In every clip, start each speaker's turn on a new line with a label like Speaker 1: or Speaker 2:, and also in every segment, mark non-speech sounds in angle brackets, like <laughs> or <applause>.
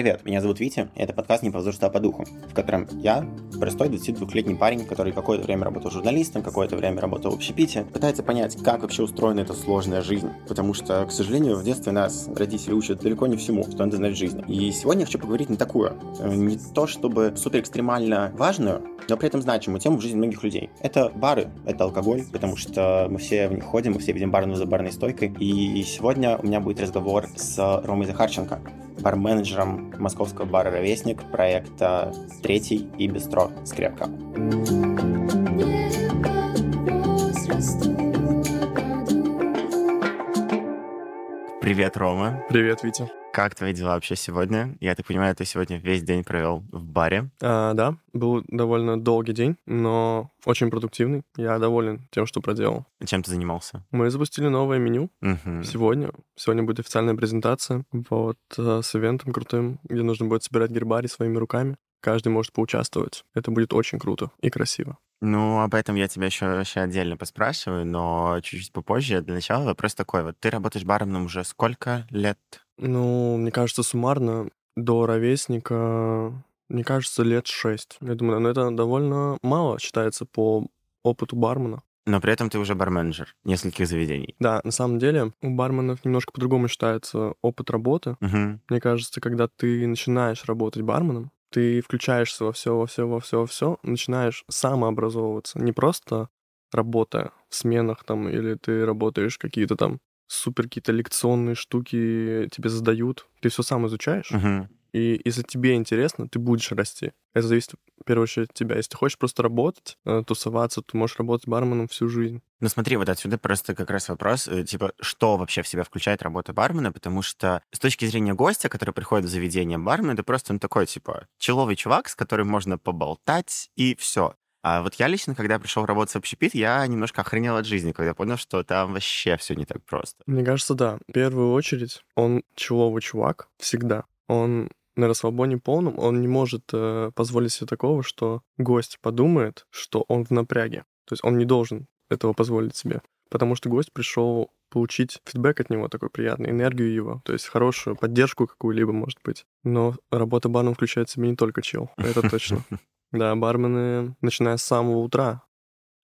Speaker 1: Привет, меня зовут Витя, и это подкаст «Не по возрасту, а по духу», в котором я, простой 22-летний парень, который какое-то время работал журналистом, какое-то время работал в общепите, пытается понять, как вообще устроена эта сложная жизнь. Потому что, к сожалению, в детстве нас родители учат далеко не всему, что надо знать в жизни. И сегодня я хочу поговорить на такую, э, не то чтобы супер экстремально важную, но при этом значимую тему в жизни многих людей. Это бары, это алкоголь, потому что мы все в них ходим, мы все видим барную за барной стойкой. И сегодня у меня будет разговор с Ромой Захарченко, барменеджером московского бара «Ровесник» проекта «Третий» и «Бистро Скрепка». Привет, Рома.
Speaker 2: Привет, Витя.
Speaker 1: Как твои дела вообще сегодня? Я так понимаю, ты сегодня весь день провел в баре.
Speaker 2: А, да, был довольно долгий день, но очень продуктивный. Я доволен тем, что проделал.
Speaker 1: Чем ты занимался?
Speaker 2: Мы запустили новое меню
Speaker 1: Мгм.
Speaker 2: сегодня. Сегодня будет официальная презентация вот, э, с ивентом крутым, где нужно будет собирать гербарий своими руками. Каждый может поучаствовать. Это будет очень круто и красиво.
Speaker 1: Ну, об этом я тебя еще, вообще отдельно поспрашиваю, но чуть-чуть попозже. Для начала вопрос такой. Вот ты работаешь барменом уже сколько лет?
Speaker 2: Ну, мне кажется, суммарно до ровесника, мне кажется, лет шесть. Я думаю, ну, это довольно мало считается по опыту бармена.
Speaker 1: Но при этом ты уже барменджер нескольких заведений.
Speaker 2: Да, на самом деле у барменов немножко по-другому считается опыт работы.
Speaker 1: Мгм.
Speaker 2: Мне кажется, когда ты начинаешь работать барменом, ты включаешься во все, во все, во все, во все, начинаешь самообразовываться, не просто работая в сменах там, или ты работаешь какие-то там супер какие-то лекционные штуки тебе задают, ты все сам изучаешь,
Speaker 1: Мгм.
Speaker 2: И если тебе интересно, ты будешь расти. Это зависит в первую очередь от тебя. Если ты хочешь просто работать, э, тусоваться, ты можешь работать барменом всю жизнь.
Speaker 1: Ну смотри, вот отсюда просто как раз вопрос, э, типа, что вообще в себя включает работа бармена, потому что с точки зрения гостя, который приходит в заведение бармен, это просто он такой, типа, человый чувак, с которым можно поболтать, и все. А вот я лично, когда пришел работать в общепит, я немножко охренел от жизни, когда понял, что там вообще все не так просто.
Speaker 2: Мне кажется, да. В первую очередь, он человый чувак всегда. Он на расслабоне полном, он не может э, позволить себе такого, что гость подумает, что он в напряге. То есть он не должен этого позволить себе. Потому что гость пришел получить фидбэк от него такой приятный, энергию его, то есть хорошую поддержку какую-либо, может быть. Но работа баром включает в себя не только чил, это точно. <laughs> Да, бармены, начиная с самого утра,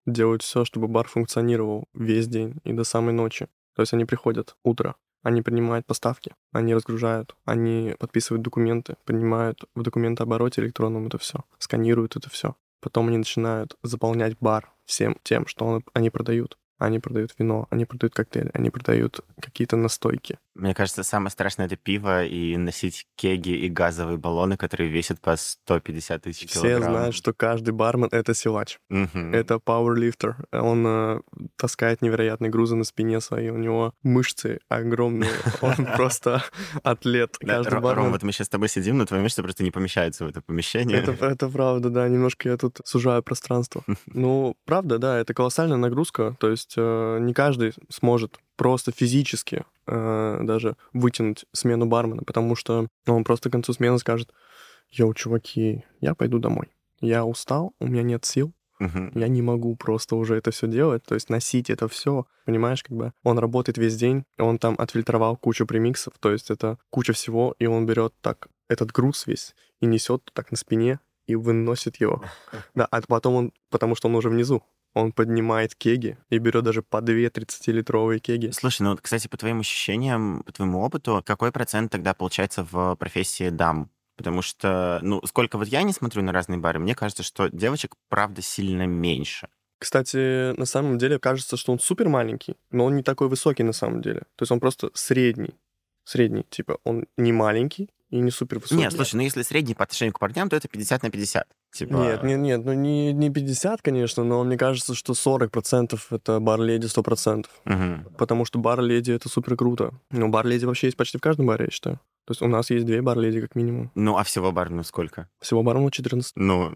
Speaker 2: делают все, чтобы бар функционировал весь день и до самой ночи. То есть они приходят утро, они принимают поставки, они разгружают, они подписывают документы, принимают в документообороте электронном это все, сканируют это все. Потом они начинают заполнять бар всем тем, что он- они продают. Они продают вино, они продают коктейли, они продают какие-то настойки.
Speaker 1: Мне кажется, самое страшное это пиво и носить кеги и газовые баллоны, которые весят по 150 тысяч
Speaker 2: Все
Speaker 1: килограмм.
Speaker 2: знают, что каждый бармен — это силач.
Speaker 1: Мгм.
Speaker 2: Это пауэрлифтер. Он э, таскает невероятные грузы на спине своей. У него мышцы огромные. <laughs> Он просто атлет.
Speaker 1: Ром, вот мы сейчас с тобой сидим, но твои мышцы просто не помещаются в это помещение.
Speaker 2: Это, это правда, да. Немножко я тут сужаю пространство. <laughs> Ну, правда, да, это колоссальная нагрузка. То есть э, не каждый сможет просто физически э, даже вытянуть смену бармена, потому что он просто к концу смены скажет, йоу, чуваки, я пойду домой. Я устал, у меня нет сил,
Speaker 1: Мгм.
Speaker 2: я не могу просто уже это все делать, то есть носить это все, понимаешь, как бы он работает весь день, он там отфильтровал кучу премиксов, то есть это куча всего, и он берет так этот груз весь и несет так на спине и выносит его. <laughs> Да, а потом он, потому что он уже внизу, он поднимает кеги и берет даже по две 30-литровые кеги.
Speaker 1: Слушай, ну, вот, кстати, по твоим ощущениям, по твоему опыту, какой процент тогда получается в профессии дам? Потому что, ну, сколько вот я не смотрю на разные бары, мне кажется, что девочек, правда, сильно меньше.
Speaker 2: Кстати, на самом деле кажется, что он супер маленький, но он не такой высокий на самом деле. То есть он просто средний. Средний, типа, он не маленький и не супер высокий.
Speaker 1: Нет, слушай, ну если средний по отношению к парням, то это 50 на 50. Типа...
Speaker 2: Нет, нет, нет, ну не, не 50, конечно, но мне кажется, что 40% это бар-леди 100%.
Speaker 1: Мгм.
Speaker 2: Потому что бар-леди это супер круто. Но бар-леди вообще есть почти в каждом баре, я считаю. То есть у нас есть две бар-леди как минимум.
Speaker 1: Ну, а всего барную сколько?
Speaker 2: Всего барменов 14.
Speaker 1: Ну,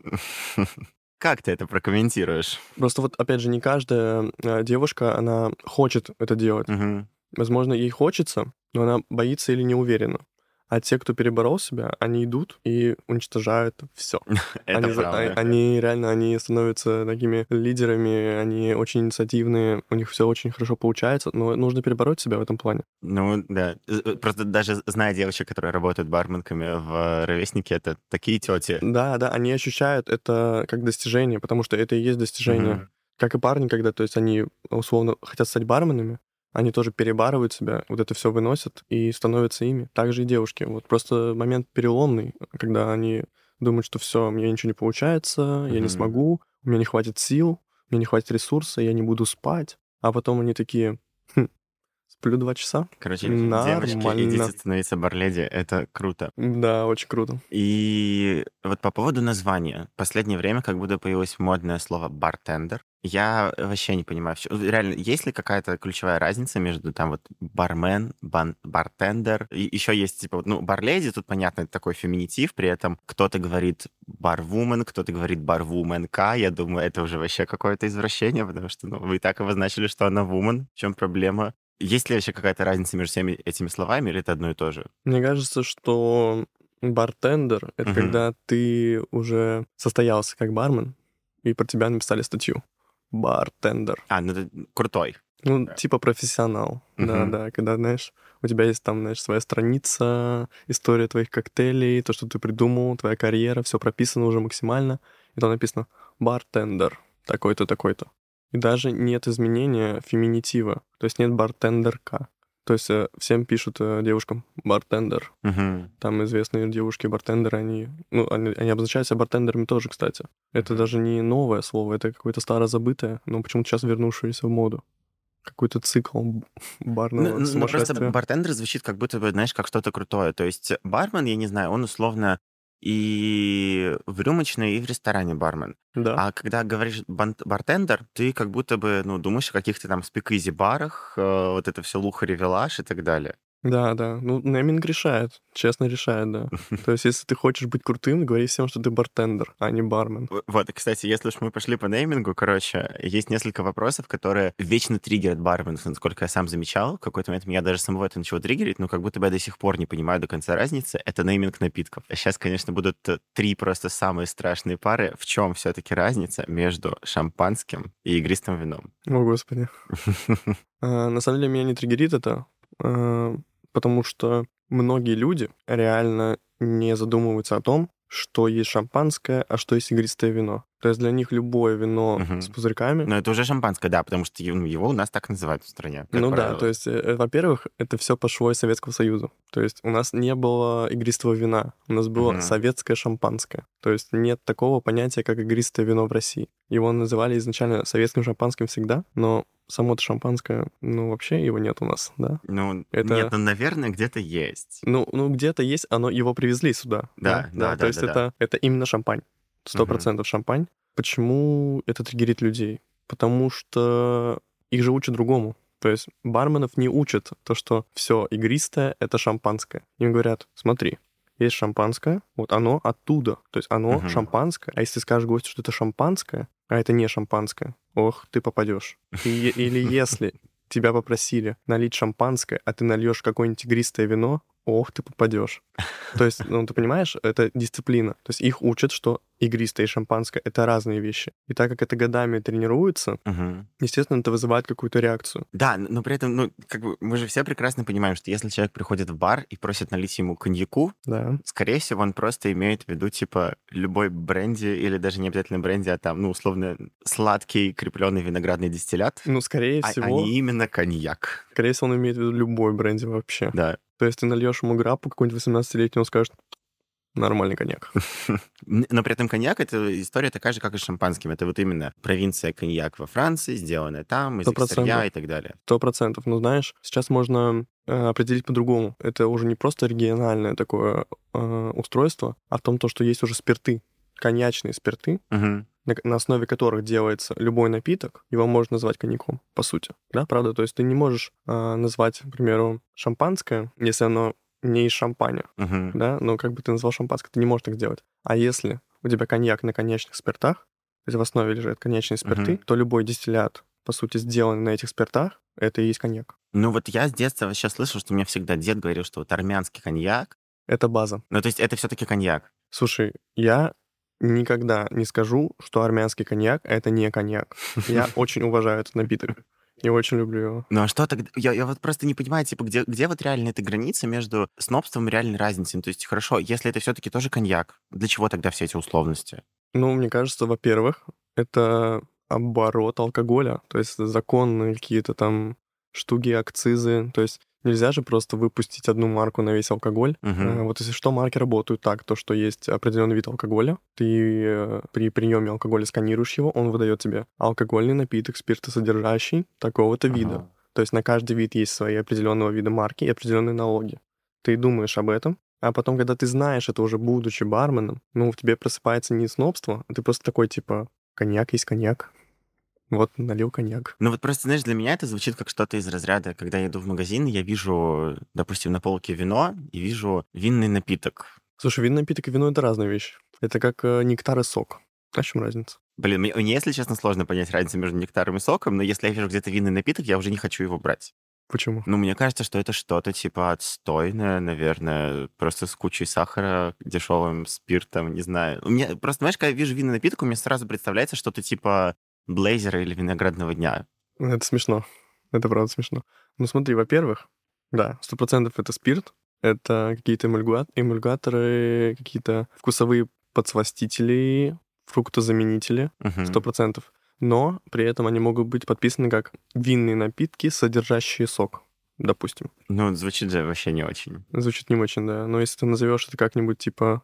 Speaker 1: <laughs> как ты это прокомментируешь?
Speaker 2: Просто вот, опять же, не каждая э, девушка, она хочет это делать.
Speaker 1: Мгм.
Speaker 2: Возможно, ей хочется, но она боится или не уверена. А те, кто переборол себя, они идут и уничтожают все. <laughs> Они,
Speaker 1: правда.
Speaker 2: а- они реально, они становятся такими лидерами, они очень инициативные, у них все очень хорошо получается, но нужно перебороть себя в этом плане.
Speaker 1: Ну, да. З- Просто даже зная девочек, которые работают барменками в ровеснике, это такие тети.
Speaker 2: Да, да, они ощущают это как достижение, потому что это и есть достижение. Как и парни, когда, то есть они условно хотят стать барменами, они тоже перебарывают себя, вот это все выносят и становятся ими. Также и девушки. Вот просто момент переломный, когда они думают, что все, мне ничего не получается, я не смогу, у меня не хватит сил, у меня не хватит ресурса, я не буду спать. А потом они такие, «Хм, сплю два часа.
Speaker 1: Короче, девочки,
Speaker 2: Нормально.
Speaker 1: идите становиться барледи, это круто.
Speaker 2: Да, очень круто.
Speaker 1: И вот по поводу названия. В последнее время как будто появилось модное слово «бартендер». Я вообще не понимаю, реально, есть ли какая-то ключевая разница между там вот бармен, бан- бартендер? И еще есть, типа, ну, барледи, тут, понятно, это такой феминитив, при этом кто-то говорит барвумен, кто-то говорит барвуменка. Я думаю, это уже вообще какое-то извращение, потому что, ну, вы и так обозначили, что она вумен. В чем проблема? Есть ли вообще какая-то разница между всеми этими словами, или это одно и то же?
Speaker 2: Мне кажется, что бартендер — это
Speaker 1: Мгм.
Speaker 2: когда ты уже состоялся как бармен, и про тебя написали статью. Бартендер.
Speaker 1: А, ну это крутой.
Speaker 2: Ну, типа профессионал. Да,
Speaker 1: Мгм.
Speaker 2: да, когда, знаешь, у тебя есть там, знаешь, своя страница, история твоих коктейлей, то, что ты придумал, твоя карьера, все прописано уже максимально, и там написано бартендер, такой-то, такой-то. И даже нет изменения феминитива, то есть нет бартендерка. То есть э, всем пишут э, девушкам бартендер.
Speaker 1: Мгм.
Speaker 2: Там известные девушки-бартендеры, они, ну, они, они обозначают себя бартендерами тоже, кстати. Это даже не новое слово, это какое-то старозабытое, но почему-то сейчас вернувшееся в моду. Какой-то цикл барного
Speaker 1: Ну, ну, ну, просто бартендер звучит как будто бы, знаешь, как что-то крутое. То есть бармен, я не знаю, он условно и в рюмочной, и в ресторане бармен.
Speaker 2: Да.
Speaker 1: А когда говоришь бартендер, ты как будто бы, ну, думаешь о каких-то там спикизи-барах, э, вот это все лухари-вилаш и так далее.
Speaker 2: Да, да. Ну, нейминг решает. Честно решает, да. <laughs> То есть, если ты хочешь быть крутым, говори всем, что ты бартендер, а не бармен.
Speaker 1: Вот, кстати, если уж мы пошли по неймингу, короче, есть несколько вопросов, которые вечно триггерят барменов, насколько я сам замечал. В какой-то момент меня даже самого это начало триггерить, но как будто бы я до сих пор не понимаю до конца разницы. Это нейминг напитков. Сейчас, конечно, будут э, три просто самые страшные пары. В чем все-таки разница между шампанским и игристым вином?
Speaker 2: О, господи. <laughs> А, На самом деле, меня не триггерит это, а, потому что многие люди реально не задумываются о том, что есть шампанское, а что есть игристое вино. То есть для них любое вино
Speaker 1: Мгм.
Speaker 2: с пузырьками
Speaker 1: Но это уже шампанское, да, потому что ну, его у нас так называют в стране.
Speaker 2: ну да,
Speaker 1: правило.
Speaker 2: то есть, э, во-первых, это все пошло из Советского Союза. То есть у нас не было игристого вина, у нас было
Speaker 1: Мгм.
Speaker 2: советское шампанское. То есть нет такого понятия, как игристое вино в России. Его называли изначально советским шампанским всегда, но само-то шампанское, ну вообще его нет у нас, да.
Speaker 1: Ну,
Speaker 2: это-
Speaker 1: нет, ну, наверное, где-то есть.
Speaker 2: Ну, ну где-то есть, оно его привезли сюда.
Speaker 1: Да, да, да,
Speaker 2: То есть
Speaker 1: да,
Speaker 2: это, это именно шампань. Сто процентов шампань. Почему это триггерит людей? Потому что их же учат другому. То есть барменов не учат то, что все игристое — это шампанское. Им говорят, смотри, есть шампанское, вот оно оттуда. То есть оно
Speaker 1: Мгм.
Speaker 2: шампанское. А если скажешь гостю, что это шампанское, а это не шампанское, ох, ты попадешь. или если тебя попросили налить шампанское, а ты нальешь какое-нибудь игристое вино, ох, ты попадешь. То есть, ну, ты понимаешь, это дисциплина. То есть их учат, что игристое и шампанское — это разные вещи. И так как это годами тренируется,
Speaker 1: Мгм.
Speaker 2: естественно, это вызывает какую-то реакцию.
Speaker 1: Да, но при этом, ну, как бы мы же все прекрасно понимаем, что если человек приходит в бар и просит налить ему коньяку,
Speaker 2: Да.
Speaker 1: скорее всего, он просто имеет в виду, типа, любой бренди, или даже не обязательно бренди, а там, ну, условно, сладкий крепленный виноградный дистиллят,
Speaker 2: Ну, скорее
Speaker 1: а, а
Speaker 2: всего,
Speaker 1: не именно коньяк.
Speaker 2: скорее всего, он имеет в виду любой бренди вообще.
Speaker 1: Да.
Speaker 2: То есть ты нальешь ему граппу какой-нибудь 18-летний, он скажет, нормальный коньяк. <laughs>
Speaker 1: Но при этом коньяк — это история такая же, как и с шампанским. Это вот именно провинция коньяк во Франции, сделанная там, из экстерья и так далее.
Speaker 2: Сто процентов. Но знаешь, сейчас можно э, определить по-другому. Это уже не просто региональное такое э, устройство, а в том, то, что есть уже спирты, коньячные спирты,
Speaker 1: Мгм.
Speaker 2: На, основе которых делается любой напиток, его можно назвать коньяком, по сути. Да, правда? То есть ты не можешь э, назвать, к примеру, шампанское, если оно не из шампаня,
Speaker 1: Мгм.
Speaker 2: да, но как бы ты назвал шампанское, ты не можешь так сделать. А если у тебя коньяк на коньячных спиртах, то есть в основе лежат коньячные спирты,
Speaker 1: Мгм.
Speaker 2: то любой дистиллят, по сути, сделанный на этих спиртах, это и есть коньяк.
Speaker 1: Ну вот я с детства вообще слышал, что мне всегда дед говорил, что вот армянский коньяк
Speaker 2: Это база.
Speaker 1: Ну, то есть это все-таки коньяк.
Speaker 2: Слушай, я никогда не скажу, что армянский коньяк — это не коньяк. Я <laughs> очень уважаю этот напиток. Я очень люблю его.
Speaker 1: Ну а что тогда? Я, я вот просто не понимаю, типа, где, где вот реально эта граница между снобством и реальной разницей? То есть, хорошо, если это все-таки тоже коньяк, для чего тогда все эти условности?
Speaker 2: Ну, мне кажется, во-первых, это оборот алкоголя, то есть законные какие-то там штуки, акцизы. То есть Нельзя же просто выпустить одну марку на весь алкоголь. Э, Вот если что, марки работают так, то что есть определенный вид алкоголя, ты э, при приеме алкоголя сканируешь его, он выдает тебе алкогольный напиток, спиртосодержащий такого-то вида.
Speaker 1: Ага.
Speaker 2: То есть на каждый вид есть свои определенного вида марки и определенные налоги. Ты думаешь об этом, а потом, когда ты знаешь это уже будучи барменом, ну, в тебе просыпается не снобство, а ты просто такой, типа, коньяк есть коньяк. Вот, налил коньяк.
Speaker 1: Ну вот просто, знаешь, для меня это звучит как что-то из разряда, когда я иду в магазин, я вижу, допустим, на полке вино и вижу винный напиток.
Speaker 2: Слушай, винный напиток и вино — это разные вещи. Это как э, нектар и сок. А в чем разница?
Speaker 1: Блин, мне, мне, если честно, сложно понять разницу между нектаром и соком, но если я вижу где-то винный напиток, я уже не хочу его брать.
Speaker 2: Почему?
Speaker 1: Ну, мне кажется, что это что-то типа отстойное, наверное, просто с кучей сахара, дешевым спиртом, не знаю. У меня просто, знаешь, когда я вижу винный напиток, у меня сразу представляется что-то типа блейзера или виноградного дня.
Speaker 2: Это смешно. Это правда смешно. Ну смотри, во-первых, да, сто процентов это спирт, это какие-то эмульга- эмульгаторы, какие-то вкусовые подсластители, фруктозаменители, сто процентов. Но при этом они могут быть подписаны как винные напитки, содержащие сок, допустим.
Speaker 1: Ну, звучит же вообще не очень.
Speaker 2: Звучит не очень, да. Но если ты назовешь это как-нибудь типа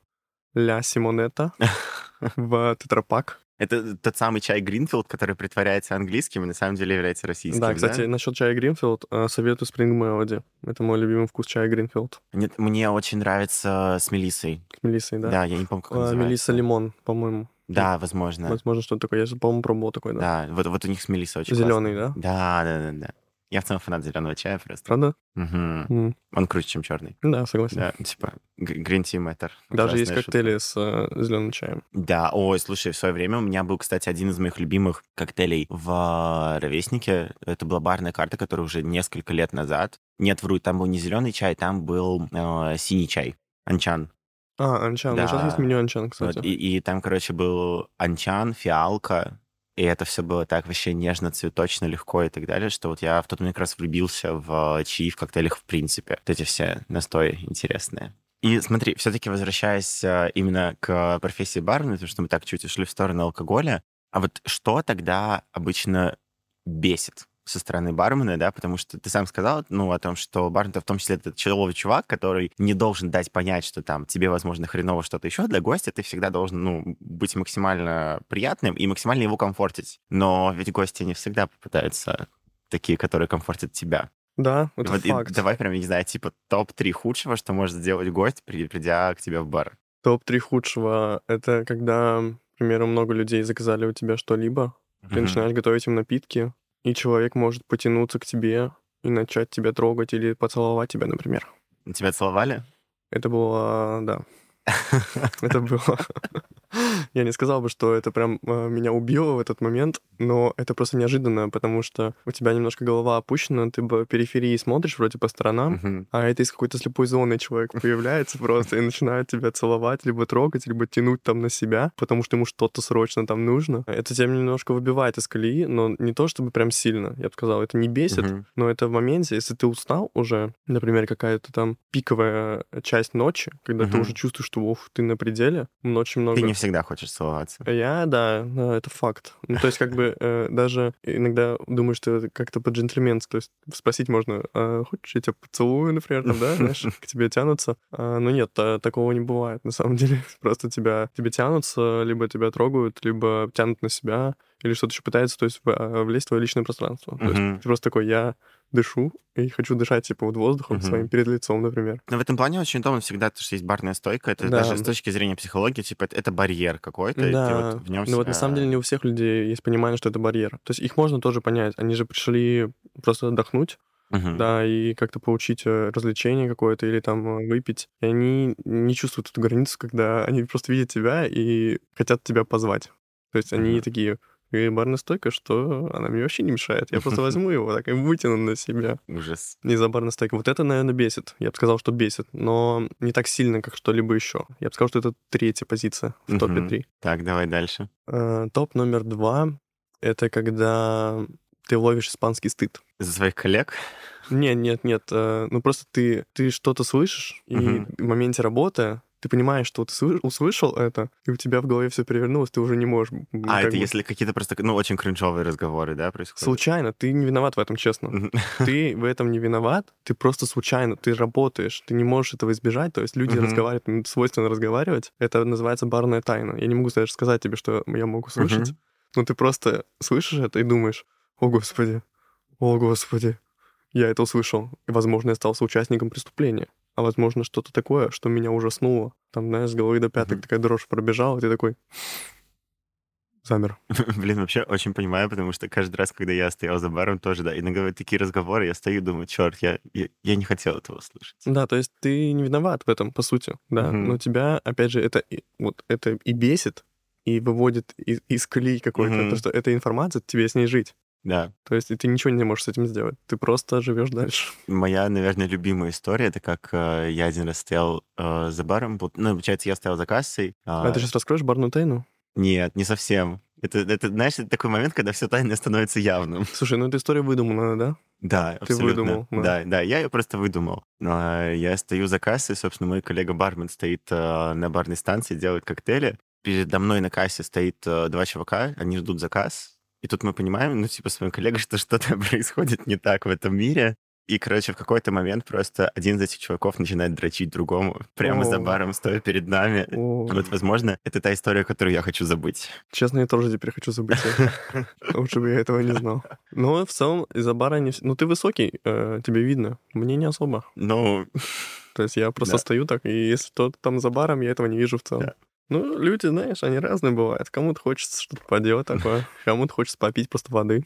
Speaker 2: Ля Симонета <laughs> в тетрапак.
Speaker 1: Это тот самый чай Гринфилд, который притворяется английским и на самом деле является российским,
Speaker 2: Да, кстати, насчет чая Гринфилд э, советую Spring Melody. Это мой любимый вкус чая Гринфилд.
Speaker 1: Нет, мне очень нравится с мелиссой.
Speaker 2: С мелиссой, да?
Speaker 1: Да, я не помню, как он
Speaker 2: А,
Speaker 1: называется.
Speaker 2: Мелисса Лимон, по-моему.
Speaker 1: Да, возможно.
Speaker 2: Возможно, что-то такое. Я, же, по-моему, пробовал такой, да.
Speaker 1: Да, вот, вот у них с мелиссой очень
Speaker 2: Зеленый,
Speaker 1: классно. Да, да, да, да. Я в целом фанат зеленого чая просто.
Speaker 2: Правда?
Speaker 1: Мгм.
Speaker 2: М,
Speaker 1: Он круче, чем черный.
Speaker 2: Да, согласен.
Speaker 1: Да, типа green tea matter.
Speaker 2: Даже есть
Speaker 1: Ужасная
Speaker 2: коктейли с зеленым чаем.
Speaker 1: Да, ой, слушай, в свое время у меня был, кстати, один из моих любимых коктейлей в Ровеснике. Это была барная карта, которая уже несколько лет назад. Нет, вру, там был не зеленый чай, там был э, синий чай. Анчан.
Speaker 2: А, анчан. Ну, сейчас
Speaker 1: Да.
Speaker 2: есть меню анчан,
Speaker 1: Вот,
Speaker 2: кстати.
Speaker 1: и, и там, короче, был анчан, фиалка, и это все было так вообще нежно, цветочно, легко и так далее, что вот я в тот момент как раз влюбился в чаи в коктейлях в принципе. Вот эти все настои интересные. И смотри, все-таки возвращаясь э, именно к профессии бармена, потому что мы так чуть ушли в сторону алкоголя, а вот что тогда обычно бесит со стороны бармена, да, потому что ты сам сказал, ну, о том, что бармен в том числе это человек чувак, который не должен дать понять, что там тебе, возможно, хреново что-то еще. Для гостя ты всегда должен, ну, быть максимально приятным и максимально его комфортить. Но ведь гости не всегда попадаются такие, которые комфортят тебя.
Speaker 2: Да, это
Speaker 1: Вот
Speaker 2: факт.
Speaker 1: давай прям, я не знаю, типа топ-3 худшего, что может сделать гость, при- придя к тебе в бар.
Speaker 2: Топ-3 худшего — это когда, к примеру, много людей заказали у тебя что-либо, ты
Speaker 1: Мгм.
Speaker 2: начинаешь готовить им напитки, и человек может потянуться к тебе и начать тебя трогать или поцеловать тебя, например.
Speaker 1: Тебя целовали?
Speaker 2: Это было, да. <laughs> Это было... <gasps> Я не сказал бы, что это прям э, меня убило в этот момент, но это просто неожиданно, потому что у тебя немножко голова опущена, ты по периферии смотришь вроде по сторонам,
Speaker 1: Мгм.
Speaker 2: а это из какой-то слепой зоны человек <laughs> появляется просто и начинает тебя целовать, либо трогать, либо тянуть там на себя, потому что ему что-то срочно там нужно. Это тебя немножко выбивает из колеи, но не то чтобы прям сильно, я бы сказал, это не бесит,
Speaker 1: Мгм.
Speaker 2: но это в моменте, если ты устал уже, например, какая-то там пиковая часть ночи, когда ты
Speaker 1: Мгм.
Speaker 2: уже чувствуешь, что уф, ты на пределе, очень много...
Speaker 1: Ты не всегда хочешь целоваться.
Speaker 2: Я, да, это факт. Ну, то есть, как бы, э, даже иногда думаю, что как-то по-джентльменски. То есть, спросить можно, а, хочешь, я тебя поцелую, например, там, да, знаешь, к тебе тянутся. А, но нет, та- такого не бывает, на самом деле. <laughs> Просто тебя, тебе тянутся, либо тебя трогают, либо тянут на себя, или что-то еще пытается, то есть, а, влезть в твое личное пространство. То есть, ты просто такой, я дышу и хочу дышать, типа, вот воздухом
Speaker 1: Мгм.
Speaker 2: своим перед лицом, например.
Speaker 1: Но в этом плане очень удобно всегда, то, что есть барная стойка. Это
Speaker 2: Да.
Speaker 1: даже с точки зрения психологии, типа, это, это барьер какой-то. и ты
Speaker 2: Да,
Speaker 1: вот в нем
Speaker 2: ну вот на самом деле не у всех людей есть понимание, что это барьер. То есть их можно тоже понять. Они же пришли просто отдохнуть, да, и как-то получить э, развлечение какое-то или там э, выпить. И они не чувствуют эту границу, когда они просто видят тебя и хотят тебя позвать. То есть они
Speaker 1: Мгм.
Speaker 2: такие, И барная стойка, что она мне вообще не мешает. Я просто <laughs> возьму его так и вытяну на себя.
Speaker 1: Ужас.
Speaker 2: Не за барной стойкой. Вот это, наверное, бесит. Я бы сказал, что бесит, но не так сильно, как что-либо еще. Я бы сказал, что это третья позиция в топе. 3.
Speaker 1: Так, давай дальше.
Speaker 2: Э, Топ номер два — это когда ты ловишь испанский стыд.
Speaker 1: За своих коллег?
Speaker 2: Нет, нет, нет. э, Ну просто ты, ты что-то слышишь, и в моменте работы ты понимаешь, что ты слыш- услышал это, и у тебя в голове все перевернулось, ты уже не можешь.
Speaker 1: А, это
Speaker 2: бы-
Speaker 1: если какие-то просто, ну, очень кринжовые разговоры, да, происходят?
Speaker 2: Случайно, ты не виноват в этом, честно. <laughs> Ты в этом не виноват, ты просто случайно, ты работаешь, ты не можешь этого избежать. То есть люди разговаривают, свойственно разговаривать. Это называется барная тайна. Я не могу даже сказать тебе, что я могу слышать, но ты просто слышишь это и думаешь, о господи, о господи, я это услышал. И, возможно, я стал соучастником преступления. А возможно, что-то такое, что меня ужаснуло. Там, знаешь, с головы до пяток
Speaker 1: Мгм.
Speaker 2: такая дрожь пробежала, и ты такой замер. <laughs>
Speaker 1: Блин, вообще очень понимаю, потому что каждый раз, когда я стоял за баром, тоже, да, иногда такие разговоры, я стою и думаю, черт, я, я, я не хотел этого слышать.
Speaker 2: Да, то есть ты не виноват в этом, по сути, да.
Speaker 1: Мгм.
Speaker 2: Но тебя, опять же, это и- вот это и бесит, и выводит из, из колеи какой-то,
Speaker 1: Мгм.
Speaker 2: потому что эта информация, тебе с ней жить.
Speaker 1: Да.
Speaker 2: То есть и ты ничего не можешь с этим сделать. Ты просто живешь дальше.
Speaker 1: Моя, наверное, любимая история, это как э, я один раз стоял э, за баром, ну, получается, я стоял за кассой.
Speaker 2: А, ты сейчас раскроешь барную тайну?
Speaker 1: Нет, не совсем. Это, это, знаешь, это такой момент, когда все тайное становится явным.
Speaker 2: Слушай, ну эта история выдуманная, да?
Speaker 1: Да,
Speaker 2: Ты
Speaker 1: абсолютно.
Speaker 2: выдумал, да.
Speaker 1: Да, да, я ее просто выдумал. А, Я стою за кассой, собственно, мой коллега-бармен стоит э, на барной станции, делает коктейли. Передо мной на кассе стоит э, два чувака, они ждут заказ. И тут мы понимаем, ну, типа, с моим коллегой, <laughs> что что-то происходит не так в этом мире. И, короче, в какой-то момент просто один из этих чуваков начинает дрочить другому <laughs> прямо за
Speaker 2: О.
Speaker 1: баром, стоя перед нами.
Speaker 2: О,
Speaker 1: Вот, возможно, это та история, которую я хочу забыть.
Speaker 2: Честно, я тоже теперь хочу забыть. <laughs> Лучше бы я этого не знал. Но в целом из-за бара не... Ну, ты высокий, э, тебе видно. Мне не особо.
Speaker 1: Ну,
Speaker 2: То есть я просто стою так, и если кто-то там за баром, я этого не вижу в целом. Ну, люди, знаешь, они разные бывают. Кому-то хочется что-то поделать такое, <laughs> кому-то хочется попить просто воды.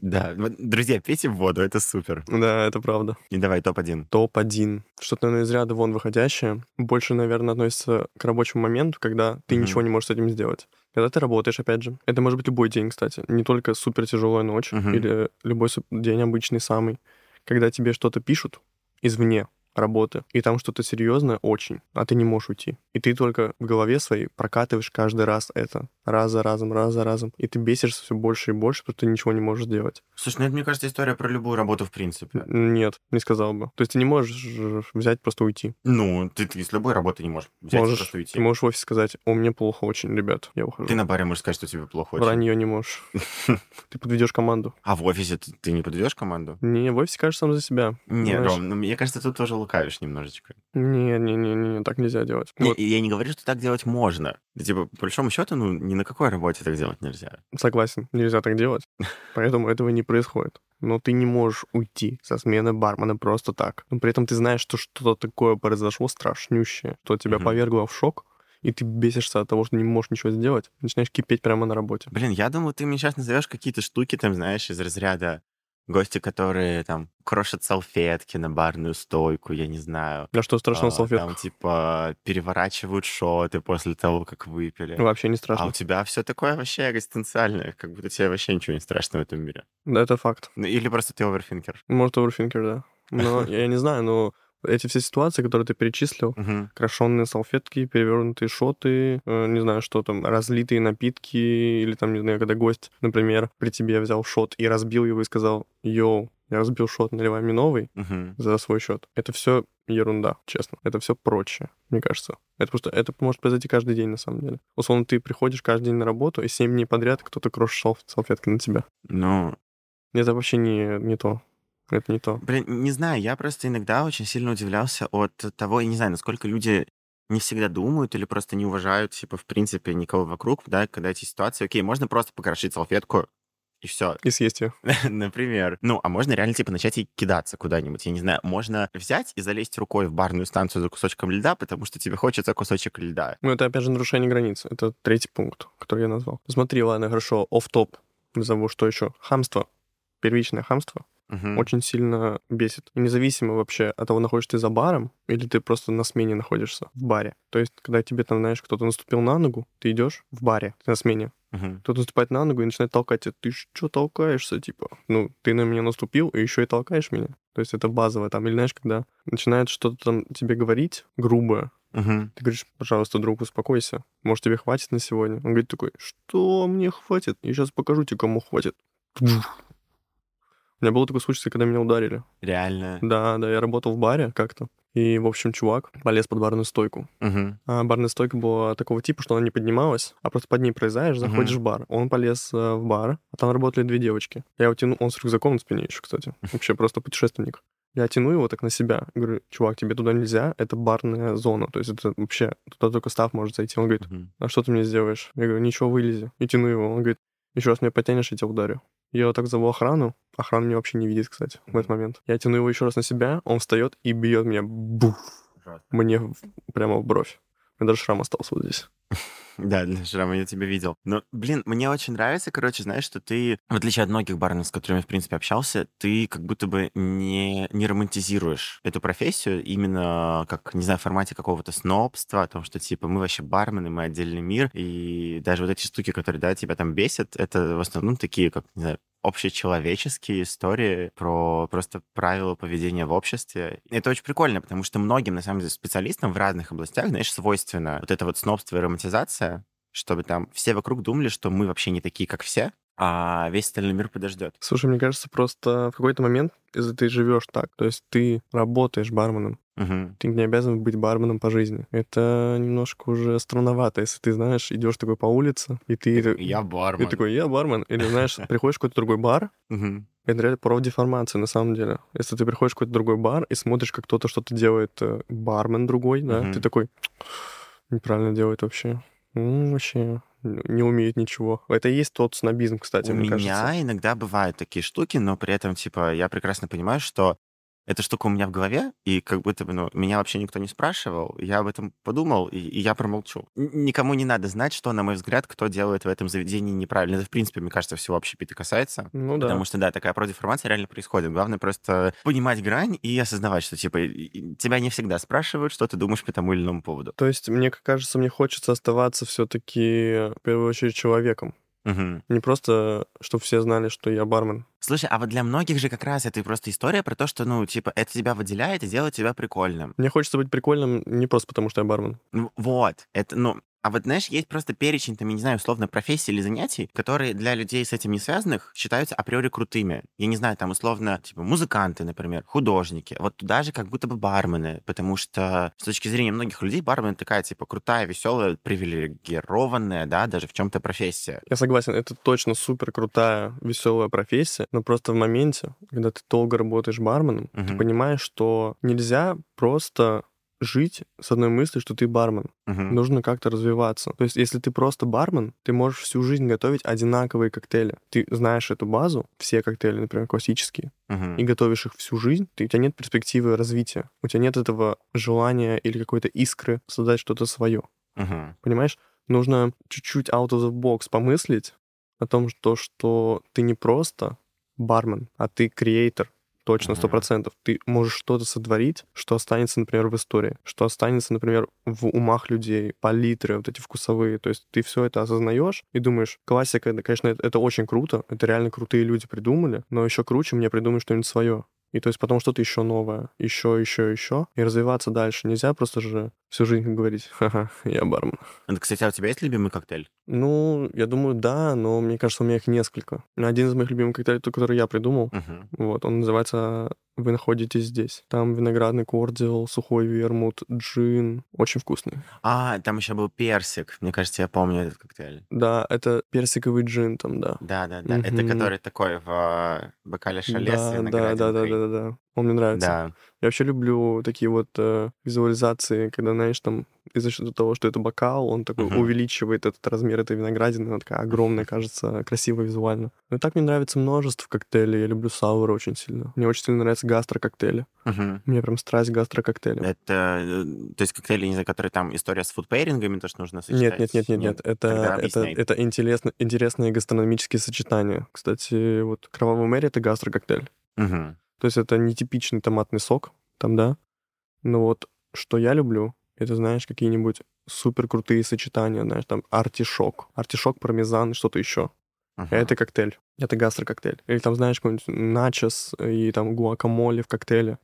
Speaker 1: да. Друзья, пейте воду, это супер.
Speaker 2: Да, это правда.
Speaker 1: И давай топ-1.
Speaker 2: Топ-1. Что-то, наверное, из ряда вон выходящее. Больше, наверное, относится к рабочему моменту, когда ты ничего не можешь с этим сделать. Когда ты работаешь, опять же. Это может быть любой день, кстати. Не только супер тяжелая ночь
Speaker 1: Мгм.
Speaker 2: или любой день обычный самый. Когда тебе что-то пишут извне работы, и там что-то серьезное очень, а ты не можешь уйти. И ты только в голове своей прокатываешь каждый раз это. Раз за разом, раз за разом. И ты бесишься все больше и больше, потому что ты ничего не можешь сделать.
Speaker 1: Слушай, ну это, мне кажется, история про любую работу в принципе.
Speaker 2: Нет, не сказал бы. То есть ты не можешь взять просто уйти.
Speaker 1: Ну, ты, ты с любой работы не можешь взять
Speaker 2: можешь,
Speaker 1: просто уйти.
Speaker 2: ты можешь в офисе сказать, о, мне плохо очень, ребят, я ухожу.
Speaker 1: Ты на баре можешь сказать, что тебе плохо очень.
Speaker 2: Вранье не можешь. <laughs> Ты подведешь команду.
Speaker 1: А в офисе ты, ты не подведешь команду?
Speaker 2: Не, в офисе кажешь сам за себя.
Speaker 1: Не,
Speaker 2: Знаешь?
Speaker 1: Ром, ну, мне кажется, тут тоже лукавишь немножечко.
Speaker 2: Не, не, не, не, так нельзя делать.
Speaker 1: Я не говорю, что так делать можно. Типа, по большому счету, ну, ни на какой работе так делать нельзя.
Speaker 2: согласен, нельзя так делать. Поэтому этого не происходит. Но ты не можешь уйти со смены бармена просто так. Но при этом ты знаешь, что что-то такое произошло страшнющее, что тебя
Speaker 1: Мгм.
Speaker 2: повергло в шок, и ты бесишься от того, что не можешь ничего сделать, начинаешь кипеть прямо на работе.
Speaker 1: Блин, я думал, ты мне сейчас назовешь какие-то штуки, там, знаешь, из разряда гости, которые там крошат салфетки на барную стойку, я не знаю.
Speaker 2: А что страшного
Speaker 1: А,
Speaker 2: салфетку?
Speaker 1: Там, типа, переворачивают шоты после того, как выпили.
Speaker 2: Вообще не
Speaker 1: А
Speaker 2: страшно.
Speaker 1: у тебя все такое вообще экзистенциальное, как будто тебе вообще ничего не страшно в этом мире.
Speaker 2: Да, это факт.
Speaker 1: Ну, Или просто ты оверфинкер.
Speaker 2: Может, оверфинкер, да. Но <laughs> я не знаю, но эти все ситуации, которые ты перечислил,
Speaker 1: Мгм.
Speaker 2: крашенные салфетки, перевернутые шоты, э, не знаю, что там, разлитые напитки, или там, не знаю, когда гость, например, при тебе взял шот и разбил его и сказал, йоу, я разбил шот, наливай мне новый
Speaker 1: Мгм.
Speaker 2: за свой счет. Это все ерунда, честно. Это все прочее, мне кажется. Это просто, это может произойти каждый день, на самом деле. Условно, ты приходишь каждый день на работу, и 7 дней подряд кто-то крошит сал- салфетки на тебя.
Speaker 1: Ну,
Speaker 2: Это вообще не, не то. Это не то.
Speaker 1: блин, не знаю, я просто иногда очень сильно удивлялся от того, я не знаю, насколько люди не всегда думают или просто не уважают, типа, в принципе, никого вокруг, да, когда эти ситуации, окей, можно просто покрошить салфетку, и все.
Speaker 2: И съесть ее. <laughs>
Speaker 1: Например. Ну, а можно реально, типа, начать и кидаться куда-нибудь, я не знаю. Можно взять и залезть рукой в барную станцию за кусочком льда, потому что тебе хочется кусочек льда.
Speaker 2: Ну, это, опять же, нарушение границ. Это третий пункт, который я назвал. Смотри, ладно, хорошо, оф топ назову, что еще? Хамство. Первичное хамство.
Speaker 1: Мгм.
Speaker 2: очень сильно бесит. И независимо вообще от того, находишься ты за баром или ты просто на смене находишься в баре. То есть, когда тебе там, знаешь, кто-то наступил на ногу, ты идешь в баре, ты на смене.
Speaker 1: Мгм.
Speaker 2: Кто-то наступает на ногу и начинает толкать тебя. Ты что толкаешься, типа? Ну, ты на меня наступил, и еще и толкаешь меня. То есть это базовое там. Или знаешь, когда начинает что-то там тебе говорить грубое,
Speaker 1: Мгм.
Speaker 2: ты говоришь, пожалуйста, друг, успокойся. Может, тебе хватит на сегодня? Он говорит такой, что мне хватит? Я сейчас покажу тебе, кому хватит. У меня был такой случай, когда меня ударили.
Speaker 1: Реально.
Speaker 2: Да, да, я работал в баре как-то. И, в общем, чувак полез под барную стойку.
Speaker 1: Мгм.
Speaker 2: А барная стойка была такого типа, что она не поднималась, а просто под ней пролезаешь, заходишь в бар. Он полез э, в бар, а там работали две девочки. Я его тяну, он с рюкзаком на спине еще, кстати. <laughs> Вообще просто путешественник. Я тяну его так на себя. Говорю, чувак, тебе туда нельзя, это барная зона. То есть это вообще, туда только став может зайти. Он говорит, а что ты мне сделаешь? Я говорю, ничего, вылези. И тяну его. Он говорит, еще раз меня потянешь, я тебя ударю. Я вот так зову охрану. Охрана меня вообще не видит, кстати, в этот момент. Я тяну его еще раз на себя, он встает и бьет меня бух, мне прямо в бровь. У меня даже шрам остался вот здесь.
Speaker 1: Да, для шрама я тебя видел. Но, блин, мне очень нравится, короче, знаешь, что ты, в отличие от многих барменов, с которыми, в принципе, общался, ты как будто бы не, не романтизируешь эту профессию именно как, не знаю, в формате какого-то снобства, о том, что, типа, мы вообще бармены, мы отдельный мир, и даже вот эти штуки, которые, да, тебя там бесят, это в основном такие, как, не знаю, общечеловеческие истории про просто правила поведения в обществе. Это очень прикольно, потому что многим, на самом деле, специалистам в разных областях, знаешь, свойственно вот это вот снобство и романтизация, чтобы там все вокруг думали, что мы вообще не такие, как все, а весь остальной мир подождет.
Speaker 2: Слушай, мне кажется, просто в какой-то момент, если ты живешь так, то есть ты работаешь барменом,
Speaker 1: Мгм.
Speaker 2: ты не обязан быть барменом по жизни. Это немножко уже странновато, если ты, знаешь, идешь такой по улице, и ты...
Speaker 1: Я
Speaker 2: И
Speaker 1: бармен.
Speaker 2: такой, я бармен. Или, знаешь, <laughs> приходишь в какой-то другой бар. Это реально профдеформация, на самом деле. Если ты приходишь в какой-то другой бар и смотришь, как кто-то что-то делает, э, бармен другой, да, ты такой, неправильно делает вообще. М, вообще не умеет ничего. Это и есть тот снобизм, кстати,
Speaker 1: У
Speaker 2: мне
Speaker 1: меня
Speaker 2: кажется.
Speaker 1: иногда бывают такие штуки, но при этом, типа, я прекрасно понимаю, что эта штука у меня в голове, и как будто бы, ну, меня вообще никто не спрашивал, я об этом подумал, и, и я промолчу. Никому не надо знать, что, на мой взгляд, кто делает в этом заведении неправильно. Это, в принципе, мне кажется, всего общепита касается.
Speaker 2: Ну да.
Speaker 1: Потому что, да, такая продеформация реально происходит. Главное просто понимать грань и осознавать, что, типа, и- и тебя не всегда спрашивают, что ты думаешь по тому или иному поводу.
Speaker 2: То есть, мне кажется, мне хочется оставаться все-таки в первую очередь человеком.
Speaker 1: Мгм.
Speaker 2: Не просто, чтобы все знали, что я бармен.
Speaker 1: Слушай, а вот для многих же как раз это просто история про то, что, ну, типа, это тебя выделяет и делает тебя прикольным.
Speaker 2: Мне хочется быть прикольным не просто потому, что я бармен.
Speaker 1: Вот, это, ну, а вот, знаешь, есть просто перечень, там, я не знаю, условно, профессий или занятий, которые для людей с этим не связанных считаются априори крутыми. Я не знаю, там, условно, типа, музыканты, например, художники. Вот туда же как будто бы бармены, потому что с точки зрения многих людей бармен такая, типа, крутая, веселая, привилегированная, да, даже в чем-то профессия.
Speaker 2: Я согласен, это точно супер крутая, веселая профессия, но просто в моменте, когда ты долго работаешь барменом, ты
Speaker 1: Мгм.
Speaker 2: понимаешь, что нельзя просто жить с одной мыслью, что ты бармен.
Speaker 1: Мгм.
Speaker 2: Нужно как-то развиваться. То есть, если ты просто бармен, ты можешь всю жизнь готовить одинаковые коктейли. Ты знаешь эту базу, все коктейли, например, классические,
Speaker 1: Мгм.
Speaker 2: и готовишь их всю жизнь, ты, у тебя нет перспективы развития. У тебя нет этого желания или какой-то искры создать что-то свое.
Speaker 1: Мгм.
Speaker 2: Понимаешь? Нужно чуть-чуть out of the box помыслить о том, что, что ты не просто бармен, а ты креатор. Точно, сто процентов. Ты можешь что-то сотворить, что останется, например, в истории, что останется, например, в умах людей, палитры, вот эти вкусовые. То есть ты все это осознаешь и думаешь, классика, это, конечно, это очень круто, это реально крутые люди придумали, но еще круче мне придумать что-нибудь свое. И то есть потом что-то еще новое, еще, еще, еще, и развиваться дальше. Нельзя просто же всю жизнь говорить, ха-ха, я бармен.
Speaker 1: Это, Кстати, а у тебя есть любимый коктейль?
Speaker 2: Ну, я думаю, да, но мне кажется, у меня их несколько. Один из моих любимых коктейлей, тот, который я придумал,
Speaker 1: Мгм.
Speaker 2: вот, он называется «Вы находитесь здесь». Там виноградный кордил, сухой вермут, джин. Очень вкусный.
Speaker 1: А, там еще был персик. Мне кажется, я помню этот коктейль.
Speaker 2: Да, это персиковый джин там, да.
Speaker 1: Да, да, да. Это который такой в э, бокале шале с
Speaker 2: да, да, да, да, да, да. Он мне нравится.
Speaker 1: Да.
Speaker 2: Я вообще люблю такие вот э, визуализации, когда, знаешь, там из-за счета того, что это бокал, он такой
Speaker 1: Мгм.
Speaker 2: увеличивает этот размер этой виноградины, она такая огромная, кажется, красиво визуально. Ну и так мне нравится множество коктейлей, я люблю сауры очень сильно. Мне очень сильно нравятся гастро-коктейли. У меня прям страсть гастро-коктейли.
Speaker 1: Это, э, то есть коктейли, не знаю, которые там история с фудпейрингами, то, что нужно сочетать?
Speaker 2: Нет, нет, нет, нет, нет. Это, это, это интересно, интересные гастрономические сочетания. Кстати, вот Кровавый Мэри — это гастро-коктейль.
Speaker 1: Мгм.
Speaker 2: То есть это нетипичный томатный сок там, да. Но вот что я люблю, это, знаешь, какие-нибудь супер крутые сочетания, знаешь, там артишок, артишок, пармезан, что-то еще.
Speaker 1: Ага.
Speaker 2: Это коктейль. Это гастрококтейль. Или там, знаешь, какой-нибудь начос и там гуакамоле в коктейле.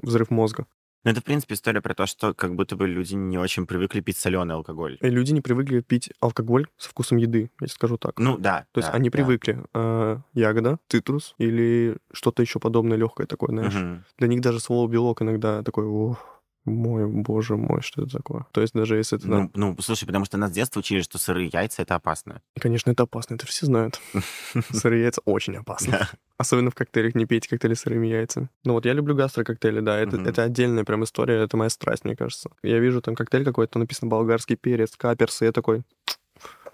Speaker 2: Взрыв мозга.
Speaker 1: Ну, это, в принципе, история про то, что как будто бы люди не очень привыкли пить соленый алкоголь.
Speaker 2: И люди не привыкли пить алкоголь со вкусом еды, я скажу так.
Speaker 1: Ну, да.
Speaker 2: То есть
Speaker 1: да,
Speaker 2: они
Speaker 1: да.
Speaker 2: привыкли э, ягода, цитрус или что-то еще подобное легкое такое, знаешь.
Speaker 1: Мгм.
Speaker 2: Для них даже слово белок иногда такой, ох, мой, боже мой, что это такое? То есть даже если это,
Speaker 1: Ну, ну, слушай, потому что нас с детства учили, что сырые яйца — это опасно.
Speaker 2: И, конечно, это опасно, это все знают. <laughs> Сырые яйца очень опасно. Особенно в коктейлях, не пейте коктейли с сырыми яйцами. Ну вот я люблю гастрококтейли, да, это, это отдельная прям история, это моя страсть, мне кажется. Я вижу там коктейль какой-то, написано болгарский перец, каперсы, я такой,